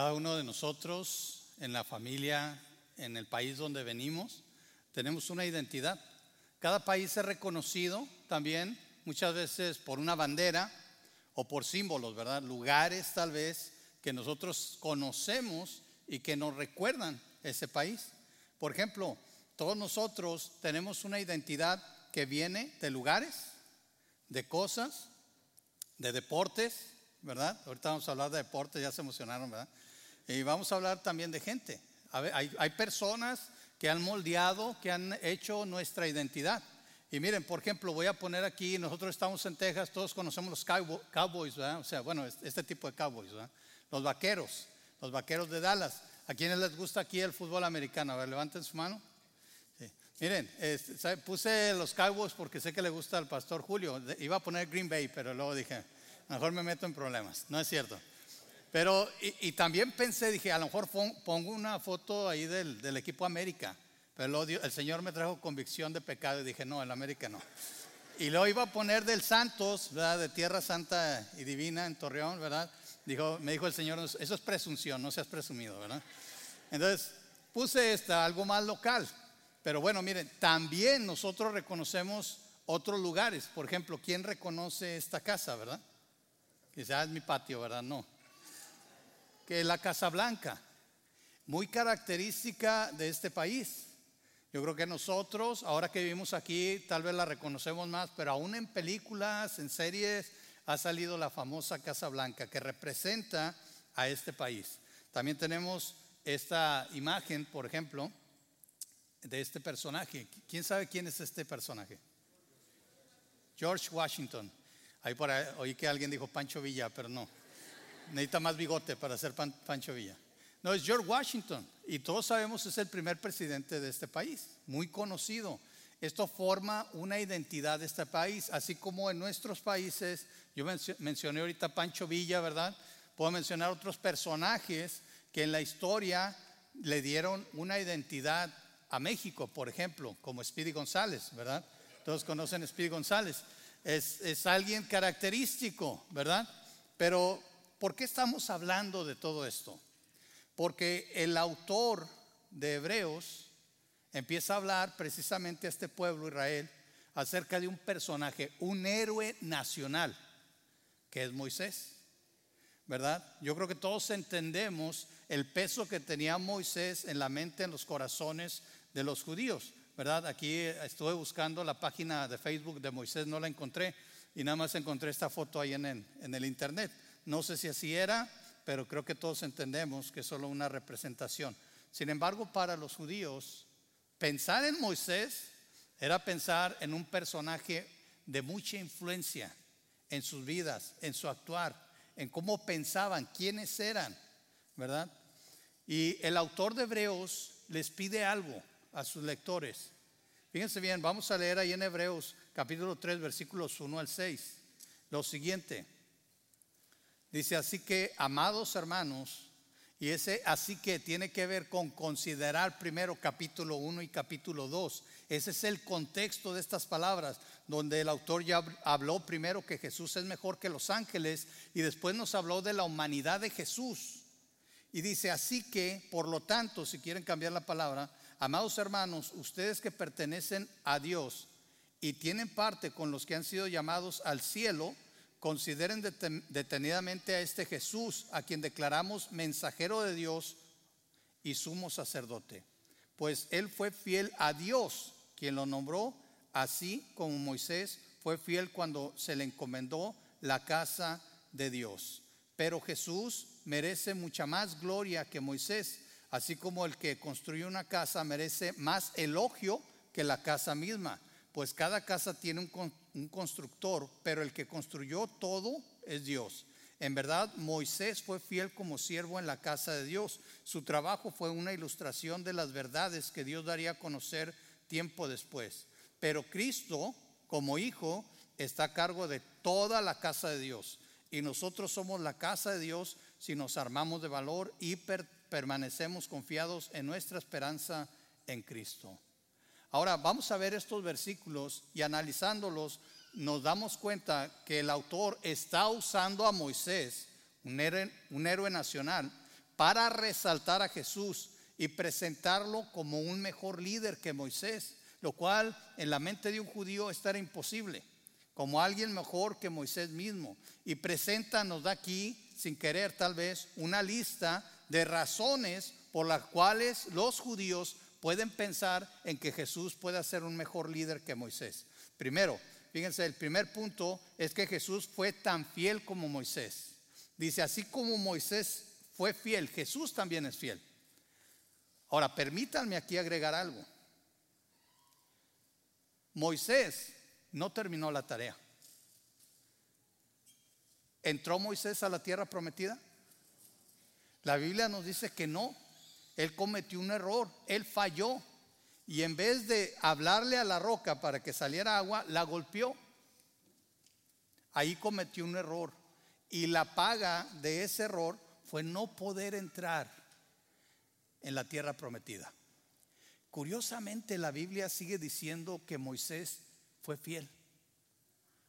Cada uno de nosotros, en la familia, en el país donde venimos, tenemos una identidad. Cada país es reconocido también muchas veces por una bandera o por símbolos, ¿verdad? Lugares tal vez que nosotros conocemos y que nos recuerdan ese país. Por ejemplo, todos nosotros tenemos una identidad que viene de lugares, de cosas, de deportes, ¿verdad? Ahorita vamos a hablar de deportes, ya se emocionaron, ¿verdad? Y vamos a hablar también de gente. hay, hay personas que han moldeado, que han hecho nuestra identidad. Y miren, por ejemplo, voy a poner aquí, nosotros estamos en Texas, todos conocemos los cowboys, ¿verdad? O sea, bueno, este tipo de cowboys, ¿verdad? Los vaqueros, los vaqueros de Dallas. ¿A quienes les gusta aquí el fútbol americano? A ver, levanten su mano. Miren, puse los Cowboys porque sé que le gusta al pastor Julio. Iba a poner Green Bay, pero luego dije, mejor me meto en problemas. No es cierto. Pero, y, también pensé, dije, a lo mejor pongo una foto ahí del, equipo América. Pero el Señor me trajo convicción de pecado y dije, no, el América no. Y lo iba a poner del Santos, ¿verdad? De Tierra Santa y Divina en Torreón, ¿verdad? Dijo, me dijo el Señor, eso es presunción, no seas presumido, ¿verdad? Entonces puse esta, algo más local. Pero bueno, miren, también nosotros reconocemos otros lugares. Por ejemplo, ¿quién reconoce esta casa, verdad? Quizás es mi patio, ¿verdad? No. Que la Casa Blanca, muy característica de este país. Yo creo que nosotros, ahora que vivimos aquí, tal vez la reconocemos más, pero aún en películas, en series, ha salido la famosa Casa Blanca que representa a este país. También tenemos esta imagen, por ejemplo, de este personaje. ¿Quién sabe quién es este personaje? George Washington. Ahí por ahí, oí que alguien dijo Pancho Villa, pero no. Necesita más bigote para ser Pancho Villa. No, es George Washington. Y todos sabemos es el primer presidente de este país, muy conocido. Esto forma una identidad de este país, así como en nuestros países, yo mencioné ahorita Pancho Villa, ¿verdad? Puedo mencionar otros personajes que en la historia le dieron una identidad a México, por ejemplo, como Speedy González, ¿verdad? Todos conocen a Speedy González. Es, es alguien característico, ¿verdad? Pero, ¿por qué estamos hablando de todo esto? Porque el autor de Hebreos empieza a hablar precisamente a este pueblo Israel acerca de un personaje, un héroe nacional, que es Moisés. ¿verdad? Yo creo que todos entendemos el peso que tenía Moisés en la mente, en los corazones de los judíos, ¿verdad? Aquí estuve buscando la página de Facebook de Moisés, no la encontré y nada más encontré esta foto ahí en en el internet. No sé si así era, pero creo que todos entendemos que es solo una representación. Sin embargo, para los judíos, pensar en Moisés era pensar en un personaje de mucha influencia en sus vidas, en su actuar en cómo pensaban, quiénes eran, ¿verdad? Y el autor de Hebreos les pide algo a sus lectores. Fíjense bien, vamos a leer ahí en Hebreos capítulo 3 versículos 1 al 6. Lo siguiente. Dice así que, amados hermanos, y ese así que tiene que ver con considerar primero capítulo 1 y capítulo 2. Ese es el contexto de estas palabras, donde el autor ya habló primero que Jesús es mejor que los ángeles y después nos habló de la humanidad de Jesús. Y dice, así que, por lo tanto, si quieren cambiar la palabra, amados hermanos, ustedes que pertenecen a Dios y tienen parte con los que han sido llamados al cielo, consideren detenidamente a este Jesús, a quien declaramos mensajero de Dios y sumo sacerdote. Pues él fue fiel a Dios, quien lo nombró, así como Moisés fue fiel cuando se le encomendó la casa de Dios. Pero Jesús merece mucha más gloria que Moisés, así como el que construyó una casa merece más elogio que la casa misma pues cada casa tiene un, constructor, pero el que construyó todo es Dios. En verdad, Moisés fue fiel como siervo en la casa de Dios. Su trabajo fue una ilustración de las verdades que Dios daría a conocer tiempo después. Pero Cristo, como hijo, está a cargo de toda la casa de Dios. Y nosotros somos la casa de Dios si nos armamos de valor y permanecemos confiados en nuestra esperanza en Cristo. Ahora vamos a ver estos versículos y analizándolos nos damos cuenta que el autor está usando a Moisés, un héroe, nacional, para resaltar a Jesús y presentarlo como un mejor líder que Moisés, lo cual en la mente de un judío era imposible, como alguien mejor que Moisés mismo. Y presenta, nos da aquí, sin querer tal vez, una lista de razones por las cuales los judíos pueden pensar en que Jesús puede ser un mejor líder que Moisés. Primero, fíjense, el primer punto es que Jesús fue tan fiel como Moisés. Dice, así como Moisés fue fiel, Jesús también es fiel. Ahora, permítanme aquí agregar algo. Moisés no terminó la tarea. ¿Entró Moisés a la tierra prometida? La Biblia nos dice que no. Él cometió un error, él falló. Y en vez de hablarle a la roca para que saliera agua, la golpeó. Ahí cometió un error. Y la paga de ese error fue no poder entrar en la tierra prometida. Curiosamente la Biblia sigue diciendo que Moisés fue fiel.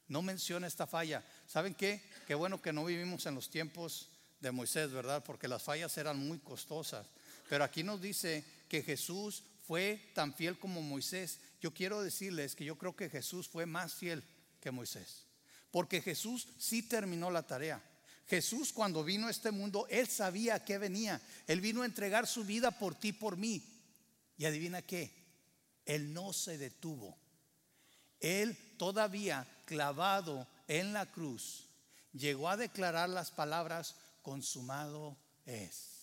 No menciona esta falla. ¿Saben qué? Qué bueno que no vivimos en los tiempos de Moisés, ¿verdad? Porque las fallas eran muy costosas. Pero aquí nos dice que Jesús fue tan fiel como Moisés. Yo quiero decirles que yo creo que Jesús fue más fiel que Moisés. Porque Jesús sí terminó la tarea. Jesús cuando vino a este mundo, Él sabía que venía. Él vino a entregar su vida por ti, por mí. Y adivina qué, Él no se detuvo. Él todavía clavado en la cruz, llegó a declarar las palabras, consumado es.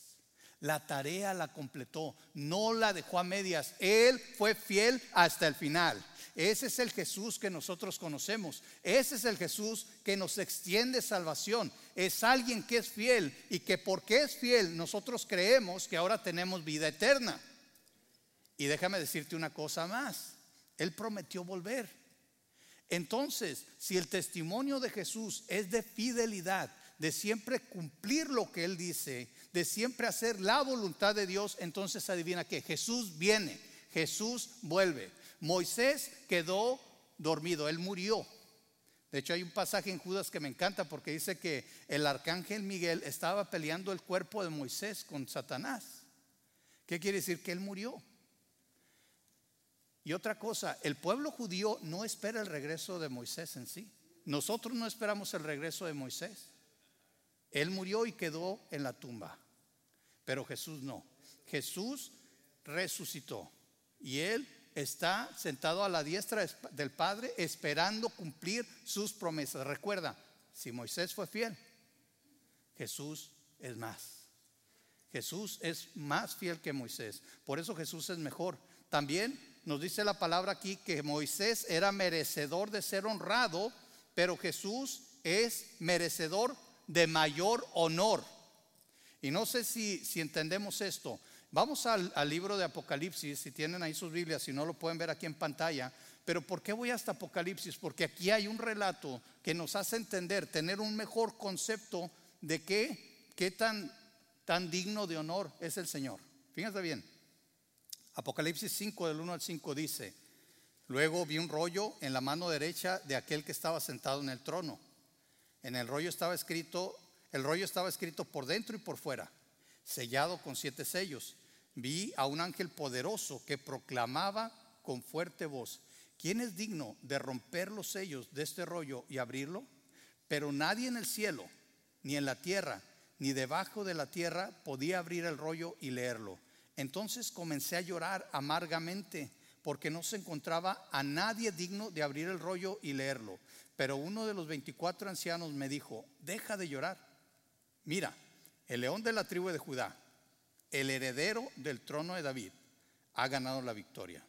La tarea la completó, no la dejó a medias. Él fue fiel hasta el final. Ese es el Jesús que nosotros conocemos. Ese es el Jesús que nos extiende salvación. Es alguien que es fiel y que porque es fiel nosotros creemos que ahora tenemos vida eterna. Y déjame decirte una cosa más. Él prometió volver. Entonces, si el testimonio de Jesús es de fidelidad, de siempre cumplir lo que Él dice, de siempre hacer la voluntad de Dios, entonces adivina que Jesús viene, Jesús vuelve. Moisés quedó dormido, Él murió. De hecho, hay un pasaje en Judas que me encanta porque dice que el arcángel Miguel estaba peleando el cuerpo de Moisés con Satanás. ¿Qué quiere decir? Que Él murió. Y otra cosa, el pueblo judío no espera el regreso de Moisés en sí. Nosotros no esperamos el regreso de Moisés. Él murió y quedó en la tumba. Pero Jesús no. Jesús resucitó. Y Él está sentado a la diestra del Padre esperando cumplir sus promesas. Recuerda, si Moisés fue fiel, Jesús es más. Jesús es más fiel que Moisés. Por eso Jesús es mejor. También nos dice la palabra aquí que Moisés era merecedor de ser honrado, pero Jesús es merecedor de mayor honor. Y no sé si, entendemos esto. Vamos al, libro de Apocalipsis, si tienen ahí sus Biblias, si no lo pueden ver aquí en pantalla. Pero ¿por qué voy hasta Apocalipsis? Porque aquí hay un relato que nos hace entender, tener un mejor concepto de qué, qué tan, tan digno de honor es el Señor. Fíjense bien. Apocalipsis 5 del 1 al 5 dice, luego vi un rollo en la mano derecha de aquel que estaba sentado en el trono. En el rollo estaba escrito, el rollo estaba escrito por dentro y por fuera, sellado con siete sellos. Vi a un ángel poderoso que proclamaba con fuerte voz, ¿quién es digno de romper los sellos de este rollo y abrirlo? Pero nadie en el cielo, ni en la tierra, ni debajo de la tierra podía abrir el rollo y leerlo. Entonces comencé a llorar amargamente porque no se encontraba a nadie digno de abrir el rollo y leerlo. Pero uno de los 24 ancianos me dijo, deja de llorar. Mira, el león de la tribu de Judá, el heredero del trono de David, ha ganado la victoria.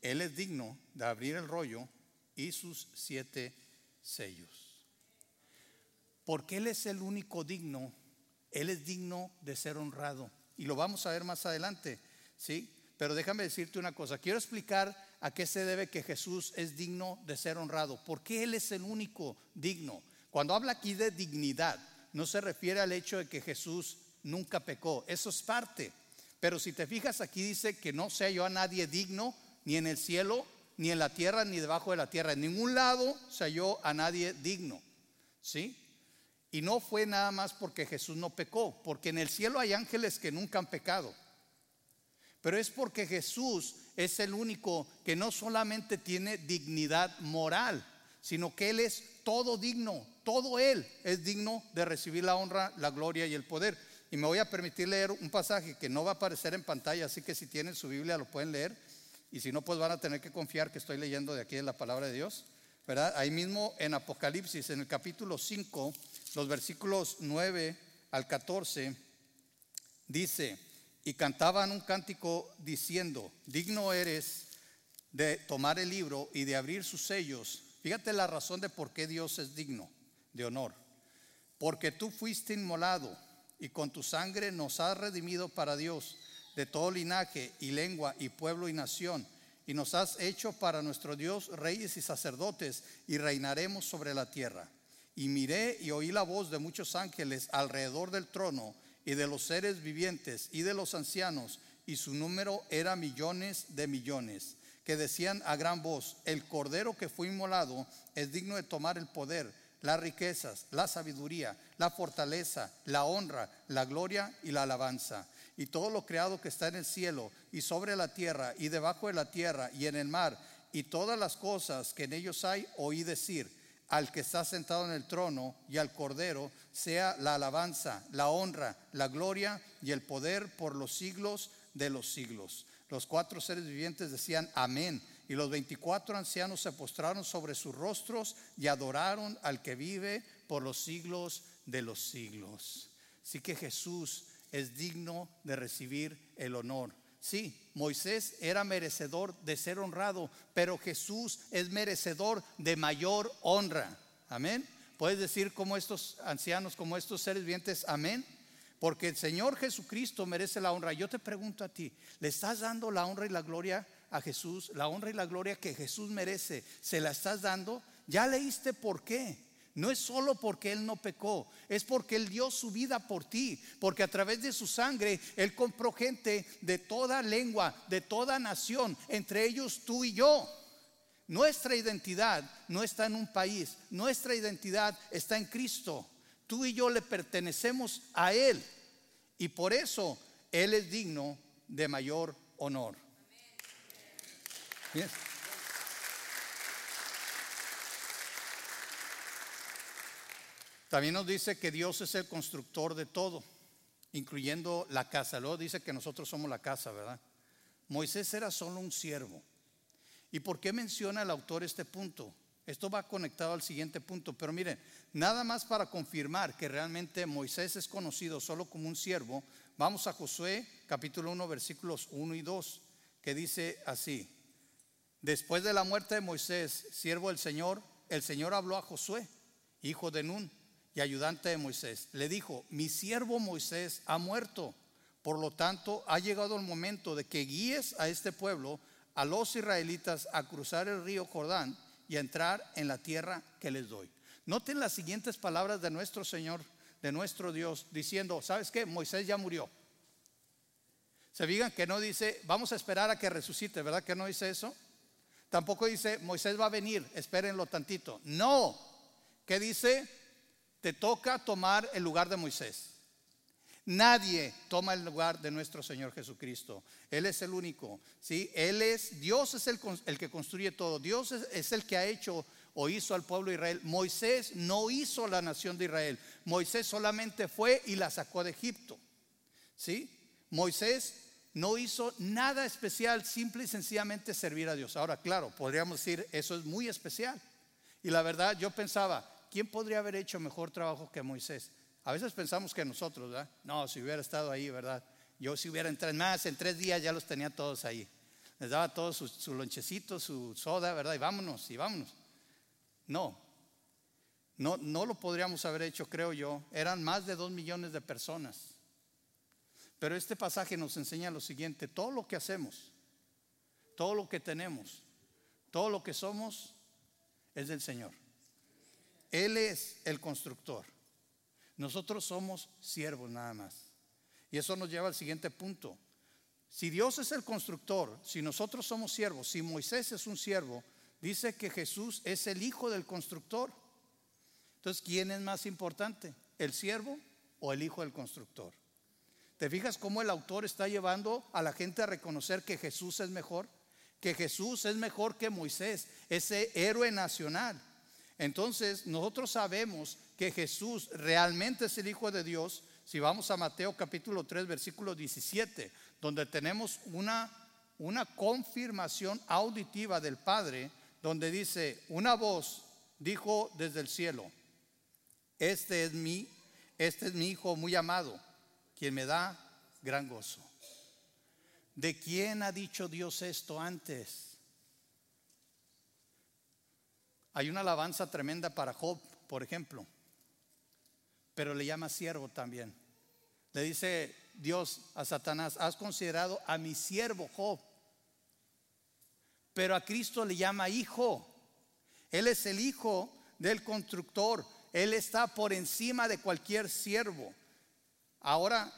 Él es digno de abrir el rollo y sus siete sellos. Porque Él es el único digno, Él es digno de ser honrado. Y lo vamos a ver más adelante, ¿sí? Pero déjame decirte una cosa, quiero explicar a qué se debe que Jesús es digno de ser honrado, porque Él es el único digno. Cuando habla aquí de dignidad, no se refiere al hecho de que Jesús nunca pecó, eso es parte. Pero si te fijas aquí dice que no sea yo a nadie digno, ni en el cielo, ni en la tierra, ni debajo de la tierra. En ningún lado sea yo a nadie digno. ¿Sí? Y no fue nada más porque Jesús no pecó, porque en el cielo hay ángeles que nunca han pecado. Pero es porque Jesús es el único que no solamente tiene dignidad moral, sino que Él es todo digno, todo Él es digno de recibir la honra, la gloria y el poder. Y me voy a permitir leer un pasaje que no va a aparecer en pantalla, así que si tienen su Biblia lo pueden leer. Y si no, pues van a tener que confiar que estoy leyendo de aquí de la palabra de Dios. ¿Verdad? Ahí mismo en Apocalipsis, en el capítulo 5, los versículos 9 al 14, dice, y cantaban un cántico diciendo, digno eres de tomar el libro y de abrir sus sellos. Fíjate la razón de por qué Dios es digno de honor. Porque tú fuiste inmolado y con tu sangre nos has redimido para Dios de todo linaje y lengua y pueblo y nación. Y nos has hecho para nuestro Dios reyes y sacerdotes y reinaremos sobre la tierra. Y miré y oí la voz de muchos ángeles alrededor del trono y de los seres vivientes y de los ancianos, y su número era millones de millones, que decían a gran voz, el cordero que fue inmolado es digno de tomar el poder, las riquezas, la sabiduría, la fortaleza, la honra, la gloria y la alabanza. Y todo lo creado que está en el cielo y sobre la tierra y debajo de la tierra y en el mar y todas las cosas que en ellos hay, oí decir, al que está sentado en el trono y al Cordero sea la alabanza, la honra, la gloria y el poder por los siglos de los siglos. Los cuatro seres vivientes decían amén. Y los veinticuatro ancianos se postraron sobre sus rostros y adoraron al que vive por los siglos de los siglos. Así que Jesús es digno de recibir el honor. Sí, Moisés era merecedor de ser honrado, pero Jesús es merecedor de mayor honra. Amén. Puedes decir como estos ancianos, como estos seres vivientes, amén. Porque el Señor Jesucristo merece la honra. Yo te pregunto a ti, ¿le estás dando la honra y la gloria a Jesús? La honra y la gloria que Jesús merece, ¿se la estás dando? ¿Ya leíste por qué? No es solo porque Él no pecó, es porque Él dio su vida por ti, porque a través de su sangre Él compró gente de toda lengua, de toda nación, entre ellos tú y yo. Nuestra identidad no está en un país, nuestra identidad está en Cristo. Tú y yo le pertenecemos a Él y por eso Él es digno de mayor honor. También nos dice que Dios es el constructor de todo, incluyendo la casa. Luego dice que nosotros somos la casa, ¿verdad? Moisés era solo un siervo. ¿Y por qué menciona el autor este punto? Esto va conectado al siguiente punto, pero miren, nada más para confirmar que realmente Moisés es conocido solo como un siervo, vamos a Josué capítulo 1 versículos 1 y 2, que dice así, después de la muerte de Moisés, siervo del Señor, el Señor habló a Josué, hijo de Nun, y ayudante de Moisés, le dijo, mi siervo Moisés ha muerto, por lo tanto ha llegado el momento de que guíes a este pueblo, a los israelitas, a cruzar el río Jordán y a entrar en la tierra que les doy. Noten las siguientes palabras de nuestro Señor, de nuestro Dios, diciendo, ¿sabes qué? Moisés ya murió. Se digan que no dice, vamos a esperar a que resucite, ¿verdad que no dice eso? Tampoco dice, Moisés va a venir, espérenlo tantito. No, ¿qué dice? Te toca tomar el lugar de Moisés. Nadie toma el lugar de nuestro Señor Jesucristo. Él es el único. ¿sí? Él es, Dios es el, que construye todo. Dios es, es, el que ha hecho o hizo al pueblo de Israel. Moisés no hizo la nación de Israel. Moisés solamente fue y la sacó de Egipto. ¿sí? Moisés no hizo nada especial, simple y sencillamente servir a Dios. Ahora, claro, podríamos decir, eso es muy especial. Y la verdad, yo pensaba, ¿quién podría haber hecho mejor trabajo que Moisés? A veces pensamos que nosotros, ¿verdad? No, si hubiera estado ahí, ¿verdad? Yo si hubiera entrado más, en tres días ya los tenía todos ahí. Les daba todos su, lonchecito, su soda, ¿verdad? Y vámonos, y vámonos. No, no, no lo podríamos haber hecho, creo yo. Eran más de dos millones de personas. Pero este pasaje nos enseña lo siguiente, todo lo que hacemos, todo lo que tenemos, todo lo que somos es del Señor. Él es el constructor. Nosotros somos siervos nada más. Y eso nos lleva al siguiente punto. Si Dios es el constructor, si nosotros somos siervos, si Moisés es un siervo, dice que Jesús es el hijo del constructor. Entonces, ¿quién es más importante? ¿El siervo o el hijo del constructor? ¿Te fijas cómo el autor está llevando a la gente a reconocer que Jesús es mejor? Que Jesús es mejor que Moisés, ese héroe nacional. Entonces nosotros sabemos que Jesús realmente es el Hijo de Dios. Si vamos a Mateo capítulo 3, versículo 17, donde tenemos una, una confirmación auditiva del Padre, donde dice, una voz dijo desde el cielo, este es mi, este es mi Hijo muy amado, quien me da gran gozo. ¿De quién ha dicho Dios esto antes? Hay una alabanza tremenda para Job, por ejemplo, pero le llama siervo también. Le dice Dios a Satanás, has considerado a mi siervo Job, pero a Cristo le llama hijo. Él es el hijo del constructor. Él está por encima de cualquier siervo. Ahora,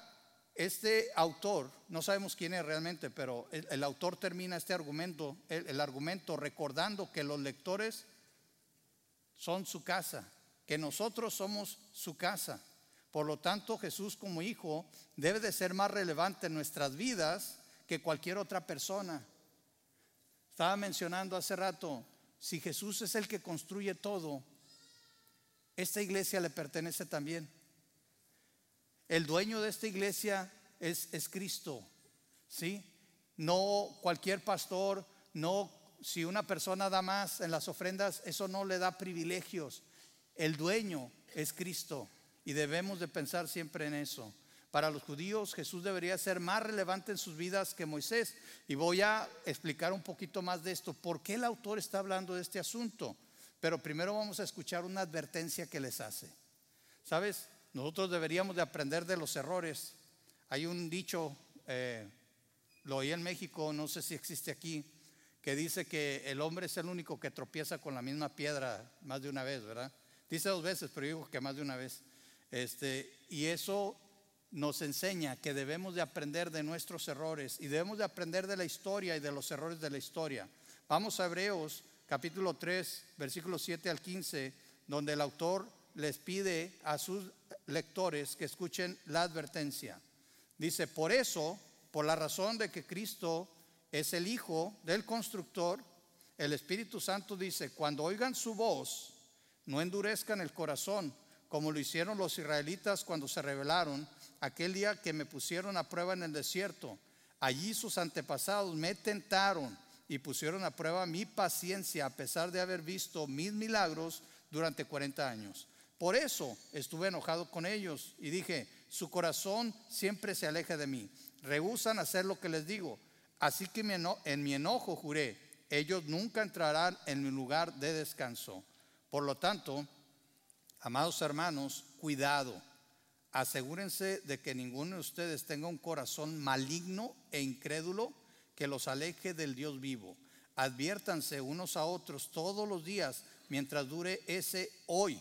este autor, no sabemos quién es realmente, pero el, autor termina este argumento, el argumento recordando que los lectores son su casa, que nosotros somos su casa. Por lo tanto, Jesús como hijo debe de ser más relevante en nuestras vidas que cualquier otra persona. Estaba mencionando hace rato, si Jesús es el que construye todo, esta iglesia le pertenece también. El dueño de esta iglesia es, es Cristo, ¿sí? No cualquier pastor, no si una persona da más en las ofrendas, eso no le da privilegios. El dueño es Cristo y debemos de pensar siempre en eso. Para los judíos Jesús debería ser más relevante en sus vidas que Moisés. Y voy a explicar un poquito más de esto. ¿Por qué el autor está hablando de este asunto? Pero primero vamos a escuchar una advertencia que les hace. ¿Sabes? Nosotros deberíamos de aprender de los errores. Hay un dicho, eh, lo oí en México, no sé si existe aquí, que dice que el hombre es el único que tropieza con la misma piedra más de una vez, ¿verdad? Dice dos veces, pero digo que más de una vez. Este, y eso nos enseña que debemos de aprender de nuestros errores y debemos de aprender de la historia y de los errores de la historia. Vamos a Hebreos capítulo 3, versículos 7 al 15, donde el autor les pide a sus lectores que escuchen la advertencia. Dice, por eso, por la razón de que Cristo es el hijo del constructor, el Espíritu Santo dice, cuando oigan su voz, no endurezcan el corazón, como lo hicieron los israelitas cuando se rebelaron aquel día que me pusieron a prueba en el desierto. Allí sus antepasados me tentaron y pusieron a prueba mi paciencia a pesar de haber visto mis milagros durante 40 años. Por eso estuve enojado con ellos y dije, su corazón siempre se aleja de mí. Rehusan hacer lo que les digo. Así que en mi enojo juré, ellos nunca entrarán en mi lugar de descanso. Por lo tanto, amados hermanos, cuidado. Asegúrense de que ninguno de ustedes tenga un corazón maligno e incrédulo que los aleje del Dios vivo. Adviértanse unos a otros todos los días mientras dure ese hoy,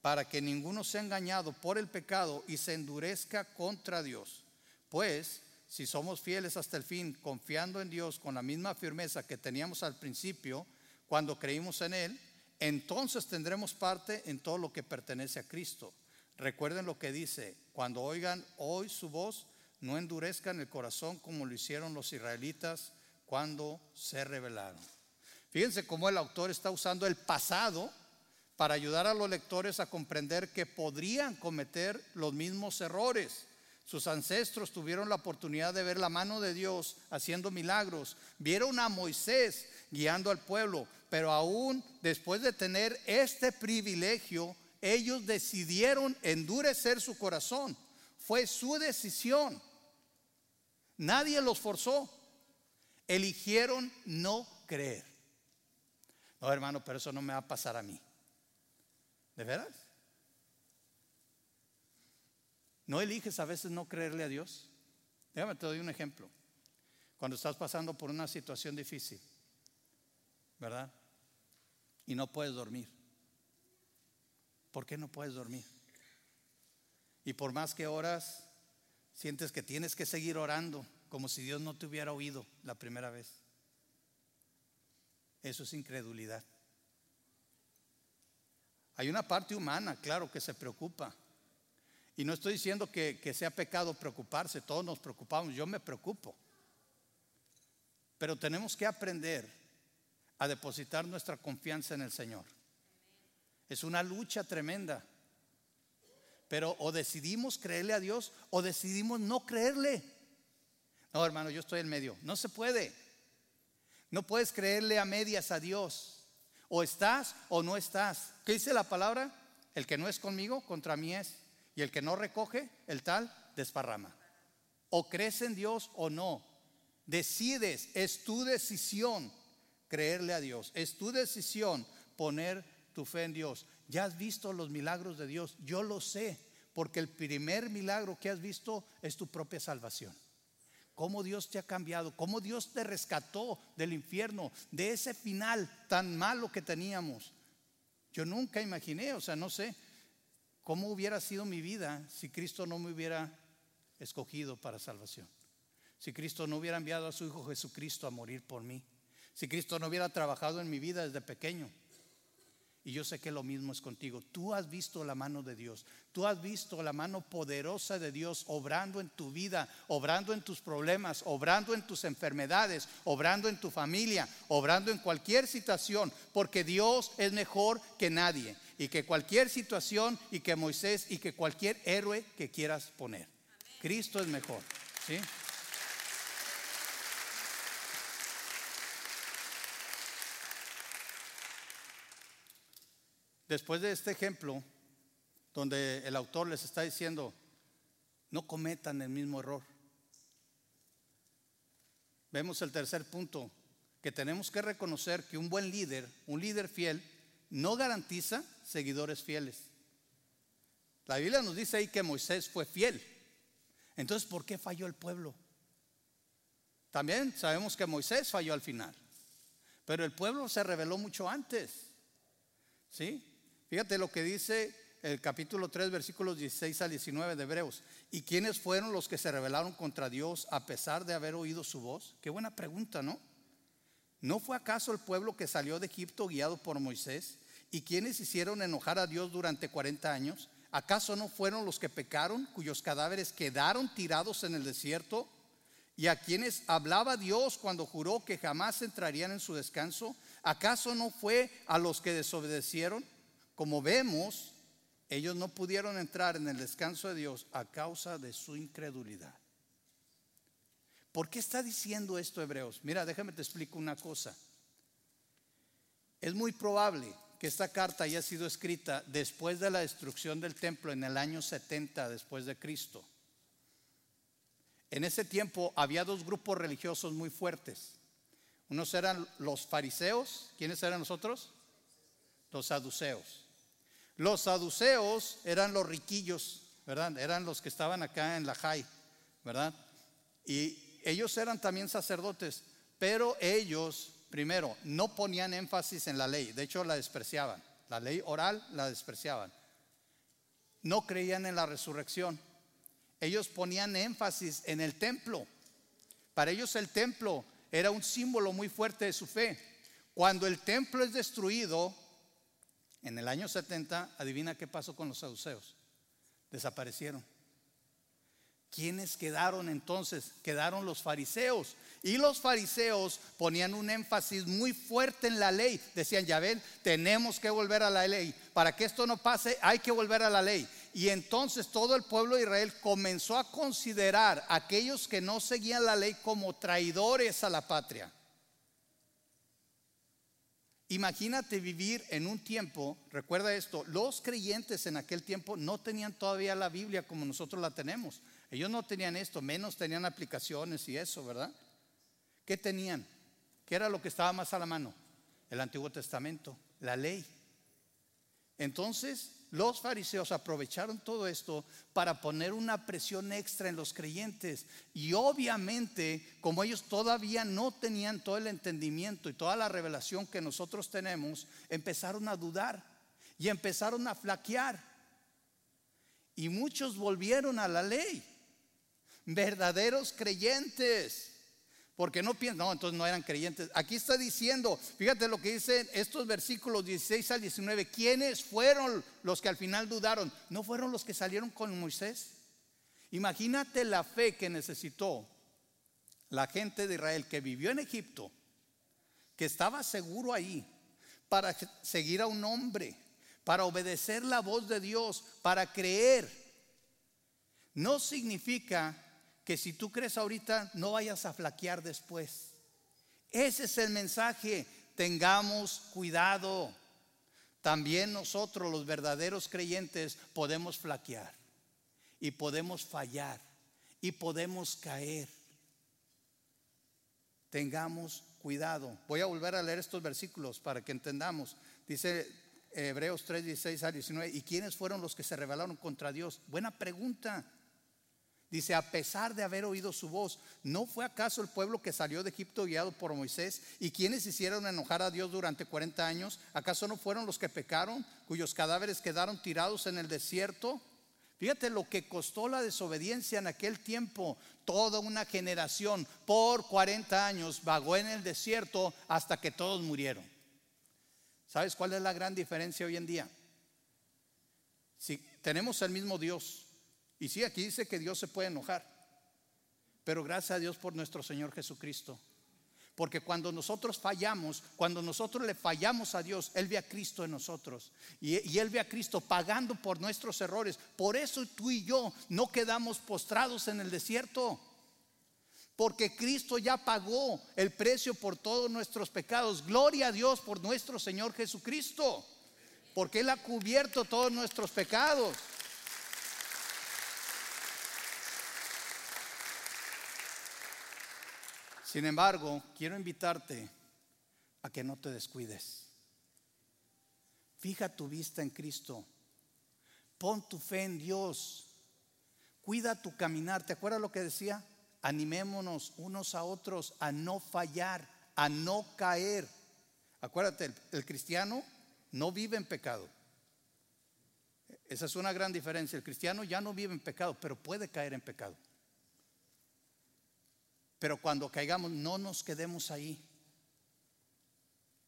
para que ninguno sea engañado por el pecado y se endurezca contra Dios. Pues si somos fieles hasta el fin, confiando en Dios con la misma firmeza que teníamos al principio, cuando creímos en Él, entonces tendremos parte en todo lo que pertenece a Cristo. Recuerden lo que dice, cuando oigan hoy su voz, no endurezcan el corazón como lo hicieron los israelitas cuando se rebelaron. Fíjense cómo el autor está usando el pasado para ayudar a los lectores a comprender que podrían cometer los mismos errores. Sus ancestros tuvieron la oportunidad de ver la mano de Dios haciendo milagros. Vieron a Moisés guiando al pueblo, pero aún después de tener este privilegio, ellos decidieron endurecer su corazón. Fue su decisión. Nadie los forzó. Eligieron no creer. No, hermano, pero eso no me va a pasar a mí. ¿De veras? ¿No eliges a veces no creerle a Dios? Déjame te doy un ejemplo. Cuando estás pasando por una situación difícil, ¿verdad? Y no puedes dormir. ¿Por qué no puedes dormir? Y por más que oras, sientes que tienes que seguir orando como si Dios no te hubiera oído la primera vez. Eso es incredulidad. Hay una parte humana, claro, que se preocupa Y no estoy diciendo que, sea pecado preocuparse, todos nos preocupamos, yo me preocupo. Pero tenemos que aprender a depositar nuestra confianza en el Señor. Es una lucha tremenda. Pero o decidimos creerle a Dios o decidimos no creerle. No, hermano, yo estoy en medio. No se puede. No puedes creerle a medias a Dios. O estás o no estás. ¿Qué dice la palabra? El que no es conmigo, contra mí es. Y el que no recoge, el tal, desparrama. O crees en Dios o no. Decides, es tu decisión creerle a Dios. Es tu decisión poner tu fe en Dios. Ya has visto los milagros de Dios. Yo lo sé, porque el primer milagro que has visto es tu propia salvación cómo Dios te ha cambiado, cómo Dios te rescató del infierno, de ese final tan malo que teníamos. Yo nunca imaginé, o sea, no sé cómo hubiera sido mi vida si Cristo no me hubiera escogido para salvación. Si Cristo no hubiera enviado a su Hijo Jesucristo a morir por mí. Si Cristo no hubiera trabajado en mi vida desde pequeño. Y yo sé que lo mismo es contigo. Tú has visto la mano de Dios. Tú has visto la mano poderosa de Dios obrando en tu vida, obrando en tus problemas, obrando en tus enfermedades, obrando en tu familia, obrando en cualquier situación. Porque Dios es mejor que nadie. Y que cualquier situación y que Moisés y que cualquier héroe que quieras poner. Cristo es mejor. ¿Sí? Después de este ejemplo, donde el autor les está diciendo, no cometan el mismo error. Vemos el tercer punto, que tenemos que reconocer que un buen líder, un líder fiel, no garantiza seguidores fieles. La Biblia nos dice ahí que Moisés fue fiel. Entonces, ¿por qué falló el pueblo? También sabemos que Moisés falló al final, pero el pueblo se reveló mucho antes. ¿Sí? Fíjate lo que dice el capítulo 3, versículos 16 al 19 de Hebreos. ¿Y quiénes fueron los que se rebelaron contra Dios a pesar de haber oído su voz? Qué buena pregunta, ¿no? ¿No fue acaso el pueblo que salió de Egipto guiado por Moisés? ¿Y quiénes hicieron enojar a Dios durante 40 años? ¿Acaso no fueron los que pecaron, cuyos cadáveres quedaron tirados en el desierto? ¿Y a quienes hablaba Dios cuando juró que jamás entrarían en su descanso? ¿Acaso no fue a los que desobedecieron? Como vemos, ellos no pudieron entrar en el descanso de Dios a causa de su incredulidad. ¿Por qué está diciendo esto Hebreos? Mira, déjame te explico una cosa. Es muy probable que esta carta haya sido escrita después de la destrucción del templo en el año 70 después de Cristo. En ese tiempo había dos grupos religiosos muy fuertes. Unos eran los fariseos, ¿quiénes eran nosotros? Los saduceos. Los saduceos eran los riquillos, ¿verdad? Eran los que estaban acá en la Jai, ¿verdad? Y ellos eran también sacerdotes, pero ellos, primero, no ponían énfasis en la ley, de hecho la despreciaban. La ley oral la despreciaban. No creían en la resurrección. Ellos ponían énfasis en el templo. Para ellos el templo era un símbolo muy fuerte de su fe. Cuando el templo es destruido, en el año 70, adivina qué pasó con los saduceos. Desaparecieron. ¿Quiénes quedaron entonces? Quedaron los fariseos. Y los fariseos ponían un énfasis muy fuerte en la ley. Decían, ya tenemos que volver a la ley. Para que esto no pase, hay que volver a la ley. Y entonces todo el pueblo de Israel comenzó a considerar a aquellos que no seguían la ley como traidores a la patria. Imagínate vivir en un tiempo, recuerda esto, los creyentes en aquel tiempo no tenían todavía la Biblia como nosotros la tenemos. Ellos no tenían esto, menos tenían aplicaciones y eso, ¿verdad? ¿Qué tenían? ¿Qué era lo que estaba más a la mano? El Antiguo Testamento, la ley. Entonces, los fariseos aprovecharon todo esto para poner una presión extra en los creyentes. Y obviamente, como ellos todavía no tenían todo el entendimiento y toda la revelación que nosotros tenemos, empezaron a dudar y empezaron a flaquear. Y muchos volvieron a la ley. Verdaderos creyentes. Porque no piensan, no, entonces no eran creyentes. Aquí está diciendo, fíjate lo que dicen estos versículos 16 al 19. ¿Quiénes fueron los que al final dudaron? ¿No fueron los que salieron con Moisés? Imagínate la fe que necesitó la gente de Israel que vivió en Egipto, que estaba seguro ahí para seguir a un hombre, para obedecer la voz de Dios, para creer. No significa que si tú crees ahorita no vayas a flaquear después. Ese es el mensaje. Tengamos cuidado. También nosotros los verdaderos creyentes podemos flaquear y podemos fallar y podemos caer. Tengamos cuidado. Voy a volver a leer estos versículos para que entendamos. Dice Hebreos 3, 16 a 19. ¿Y quiénes fueron los que se rebelaron contra Dios? Buena pregunta. Dice, a pesar de haber oído su voz, ¿no fue acaso el pueblo que salió de Egipto guiado por Moisés? ¿Y quienes hicieron enojar a Dios durante 40 años? ¿Acaso no fueron los que pecaron, cuyos cadáveres quedaron tirados en el desierto? Fíjate lo que costó la desobediencia en aquel tiempo. Toda una generación por 40 años vagó en el desierto hasta que todos murieron. ¿Sabes cuál es la gran diferencia hoy en día? Si tenemos el mismo Dios, y sí, aquí dice que Dios se puede enojar. Pero gracias a Dios por nuestro Señor Jesucristo. Porque cuando nosotros fallamos, cuando nosotros le fallamos a Dios, Él ve a Cristo en nosotros. Y, Él ve a Cristo pagando por nuestros errores. Por eso tú y yo no quedamos postrados en el desierto. Porque Cristo ya pagó el precio por todos nuestros pecados. Gloria a Dios por nuestro Señor Jesucristo. Porque Él ha cubierto todos nuestros pecados. Sin embargo, quiero invitarte a que no te descuides. Fija tu vista en Cristo. Pon tu fe en Dios. Cuida tu caminar. ¿Te acuerdas lo que decía? Animémonos unos a otros a no fallar, a no caer. Acuérdate, el, el cristiano no vive en pecado. Esa es una gran diferencia. El cristiano ya no vive en pecado, pero puede caer en pecado. Pero cuando caigamos, no nos quedemos ahí.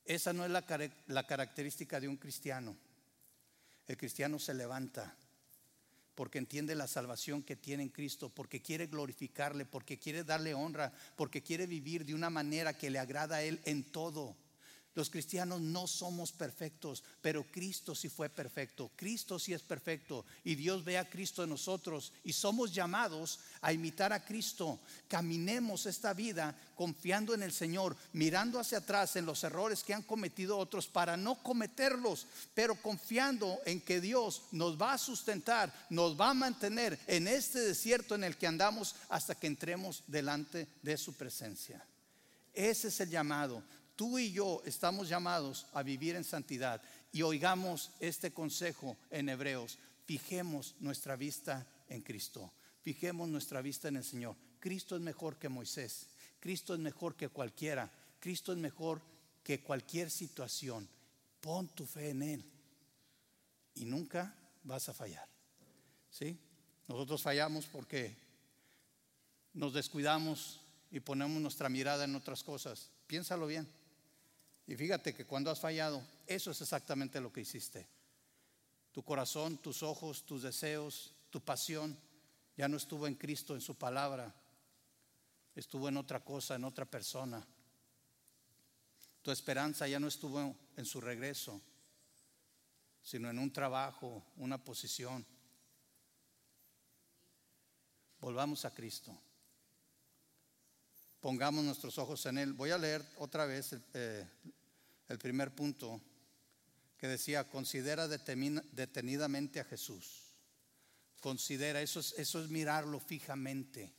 Esa no es la, la, característica de un cristiano. El cristiano se levanta porque entiende la salvación que tiene en Cristo, porque quiere glorificarle, porque quiere darle honra, porque quiere vivir de una manera que le agrada a Él en todo. Los cristianos no somos perfectos, pero Cristo sí fue perfecto. Cristo sí es perfecto y Dios ve a Cristo en nosotros y somos llamados a imitar a Cristo. Caminemos esta vida confiando en el Señor, mirando hacia atrás en los errores que han cometido otros para no cometerlos, pero confiando en que Dios nos va a sustentar, nos va a mantener en este desierto en el que andamos hasta que entremos delante de su presencia. Ese es el llamado tú y yo estamos llamados a vivir en santidad y oigamos este consejo en Hebreos. Fijemos nuestra vista en Cristo. Fijemos nuestra vista en el Señor. Cristo es mejor que Moisés. Cristo es mejor que cualquiera. Cristo es mejor que cualquier situación. Pon tu fe en Él y nunca vas a fallar. ¿Sí? Nosotros fallamos porque nos descuidamos y ponemos nuestra mirada en otras cosas. Piénsalo bien. Y fíjate que cuando has fallado, eso es exactamente lo que hiciste. Tu corazón, tus ojos, tus deseos, tu pasión ya no estuvo en Cristo, en su palabra. Estuvo en otra cosa, en otra persona. Tu esperanza ya no estuvo en su regreso, sino en un trabajo, una posición. Volvamos a Cristo. Pongamos nuestros ojos en Él. Voy a leer otra vez eh, el primer punto que decía, considera detenidamente a Jesús. Considera, eso es, eso es mirarlo fijamente.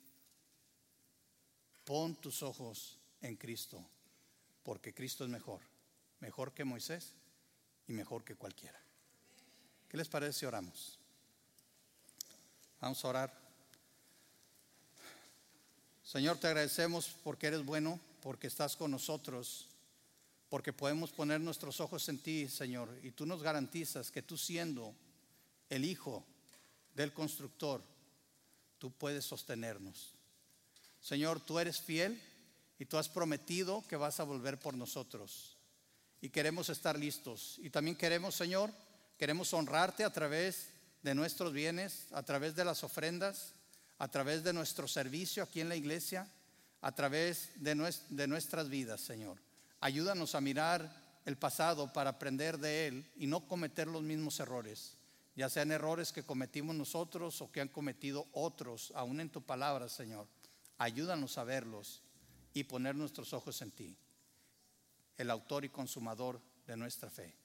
Pon tus ojos en Cristo, porque Cristo es mejor, mejor que Moisés y mejor que cualquiera. ¿Qué les parece si oramos? Vamos a orar. Señor, te agradecemos porque eres bueno, porque estás con nosotros porque podemos poner nuestros ojos en ti, Señor, y tú nos garantizas que tú siendo el Hijo del constructor, tú puedes sostenernos. Señor, tú eres fiel Y tú has prometido que vas a volver por nosotros. Y queremos estar listos. Y también queremos, Señor, queremos honrarte a través de nuestros bienes, a través de las ofrendas, a través de nuestro servicio aquí en la iglesia, a través de, nuestras vidas, Señor. Ayúdanos a mirar el pasado para aprender de él y no cometer los mismos errores, ya sean errores que cometimos nosotros o que han cometido otros, aún en tu palabra, Señor. Ayúdanos a verlos y poner nuestros ojos en ti, el autor y consumador de nuestra fe.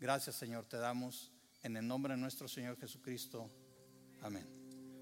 Gracias, Señor, te damos en el nombre de nuestro Señor Jesucristo. Amén.